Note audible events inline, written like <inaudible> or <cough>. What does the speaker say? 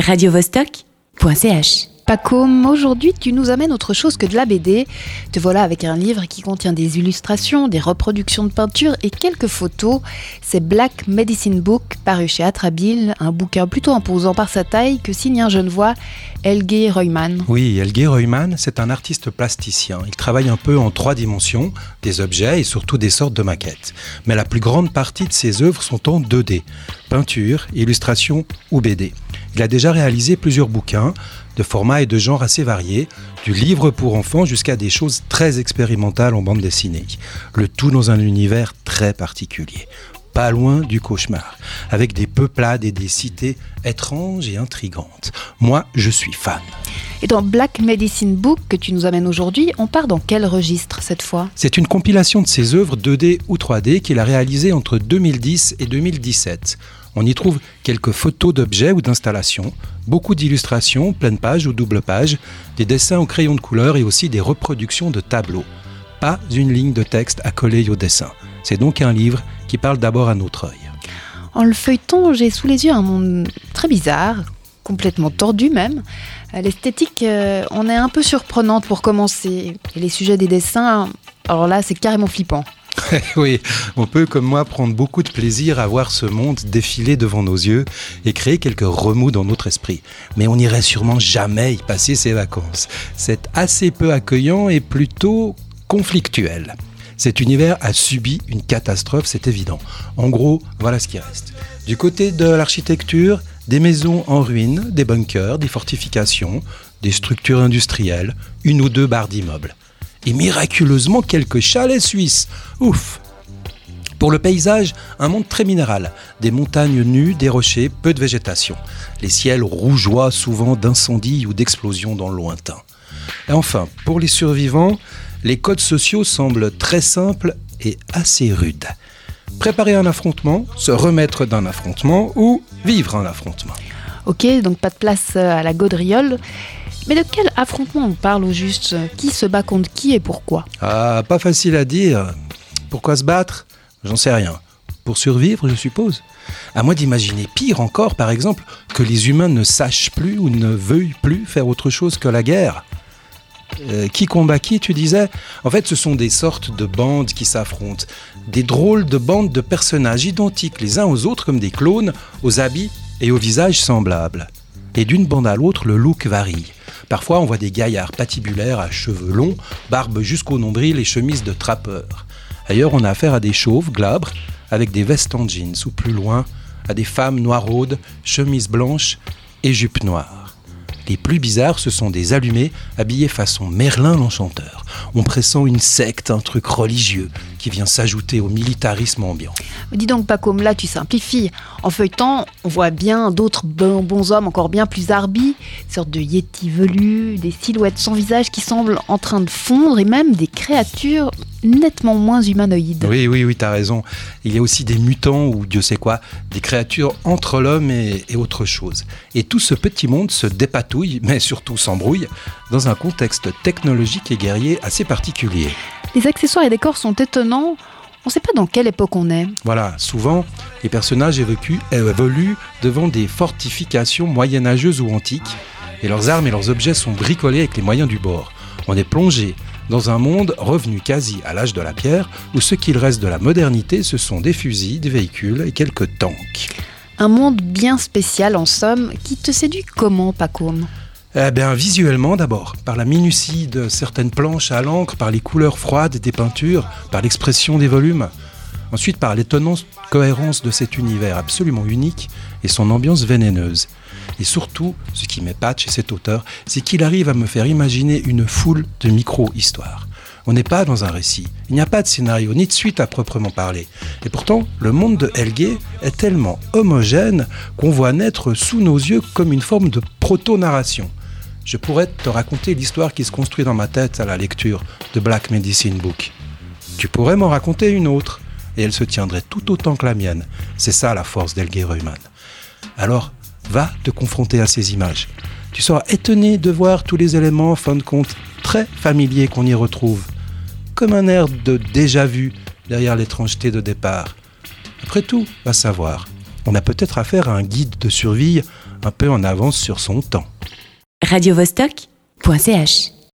radiovostok.ch Paco, aujourd'hui tu nous amènes autre chose que de la BD. Te voilà avec un livre qui contient des illustrations, des reproductions de peintures et quelques photos. C'est Black Medicine Book, paru chez Atrabile, un bouquin plutôt imposant par sa taille que signe un jeune voix, Helge Reumann. Oui, Helge Reumann, c'est un artiste plasticien. Il travaille un peu en trois dimensions, des objets et surtout des sortes de maquettes. Mais la plus grande partie de ses œuvres sont en 2D, peinture, illustration ou BD. Il a déjà réalisé plusieurs bouquins de format et de genre assez variés, du livre pour enfants jusqu'à des choses très expérimentales en bande dessinée. Le tout dans un univers très particulier, pas loin du cauchemar, avec des peuplades et des cités étranges et intrigantes. Moi, je suis fan. Et dans Black Medicine Book que tu nous amènes aujourd'hui, on part dans quel registre cette fois? C'est une compilation de ses œuvres 2D ou 3D qu'il a réalisées entre 2010 et 2017. On y trouve quelques photos d'objets ou d'installations, beaucoup d'illustrations, pleine page ou double page, des dessins au crayon de couleur et aussi des reproductions de tableaux. Pas une ligne de texte accolée au dessin. C'est donc un livre qui parle d'abord à notre œil. En le feuilletant, j'ai sous les yeux un monde très bizarre, complètement tordu même. L'esthétique euh, on est un peu surprenante pour commencer. Et les sujets des dessins, alors là, c'est carrément flippant. <laughs> oui, on peut comme moi prendre beaucoup de plaisir à voir ce monde défiler devant nos yeux et créer quelques remous dans notre esprit. Mais on n'irait sûrement jamais y passer ses vacances. C'est assez peu accueillant et plutôt conflictuel. Cet univers a subi une catastrophe, c'est évident. En gros, voilà ce qui reste. Du côté de l'architecture, des maisons en ruine, des bunkers, des fortifications, des structures industrielles, une ou deux barres d'immeubles et miraculeusement quelques chalets suisses. Ouf pour le paysage, un monde très minéral, des montagnes nues, des rochers, peu de végétation, les ciels rougeois souvent d'incendies ou d'explosions dans le lointain. Et enfin, pour les survivants, les codes sociaux semblent très simples et assez rudes. Préparer un affrontement, se remettre d'un affrontement ou vivre un affrontement. Ok, donc pas de place à la gaudriole. Mais de quel affrontement on parle au juste? Qui se bat contre qui et pourquoi? Ah, pas facile à dire. Pourquoi se battre? J'en sais rien. Pour survivre, je suppose. À moi d'imaginer pire encore, par exemple, que les humains ne sachent plus ou ne veuillent plus faire autre chose que la guerre. Euh, qui combat qui, tu disais En fait, ce sont des sortes de bandes qui s'affrontent. Des drôles de bandes de personnages identiques les uns aux autres comme des clones, aux habits et aux visages semblables. Et d'une bande à l'autre, le look varie. Parfois, on voit des gaillards patibulaires à cheveux longs, barbe jusqu'au nombril et chemises de trappeurs. Ailleurs, on a affaire à des chauves glabres, avec des vestes en jeans, ou plus loin, à des femmes noiraudes, chemises blanches et jupes noires. Les plus bizarres, ce sont des allumés habillés façon Merlin l'enchanteur. On pressent une secte, un truc religieux qui vient s'ajouter au militarisme ambiant. Dis donc, pas comme là, tu simplifies. En feuilletant, on voit bien d'autres bons, hommes encore bien plus arbis, sortes de yétis velus, des silhouettes sans visage qui semblent en train de fondre et même des créatures nettement moins humanoïdes. Oui, oui, oui, t'as raison. Il y a aussi des mutants ou Dieu sait quoi, des créatures entre l'homme et, et autre chose. Et tout ce petit monde se dépatouille, mais surtout s'embrouille, dans un contexte technologique et guerrier assez particulier. Les accessoires et décors sont étonnants. On ne sait pas dans quelle époque on est. Voilà, souvent, les personnages évoluent devant des fortifications moyenâgeuses ou antiques, et leurs armes et leurs objets sont bricolés avec les moyens du bord. On est plongé dans un monde revenu quasi à l'âge de la pierre, où ce qu'il reste de la modernité, ce sont des fusils, des véhicules et quelques tanks. Un monde bien spécial en somme, qui te séduit comment, Pacôme? Eh bien, visuellement d'abord, par la minutie de certaines planches à l'encre, par les couleurs froides des peintures, par l'expression des volumes. Ensuite, par l'étonnante cohérence de cet univers absolument unique et son ambiance vénéneuse. Et surtout, ce qui m'épate chez cet auteur, c'est qu'il arrive à me faire imaginer une foule de micro-histoires. On n'est pas dans un récit, il n'y a pas de scénario ni de suite à proprement parler. Et pourtant, le monde de Helge est tellement homogène qu'on voit naître sous nos yeux comme une forme de proto-narration je pourrais te raconter l'histoire qui se construit dans ma tête à la lecture de Black Medicine Book. Tu pourrais m'en raconter une autre, et elle se tiendrait tout autant que la mienne. C'est ça la force d'Elge Reumann. Alors, va te confronter à ces images. Tu seras étonné de voir tous les éléments, en fin de compte, très familiers qu'on y retrouve. Comme un air de déjà-vu derrière l'étrangeté de départ. Après tout, va savoir. On a peut-être affaire à un guide de survie un peu en avance sur son temps. radiovostok.ch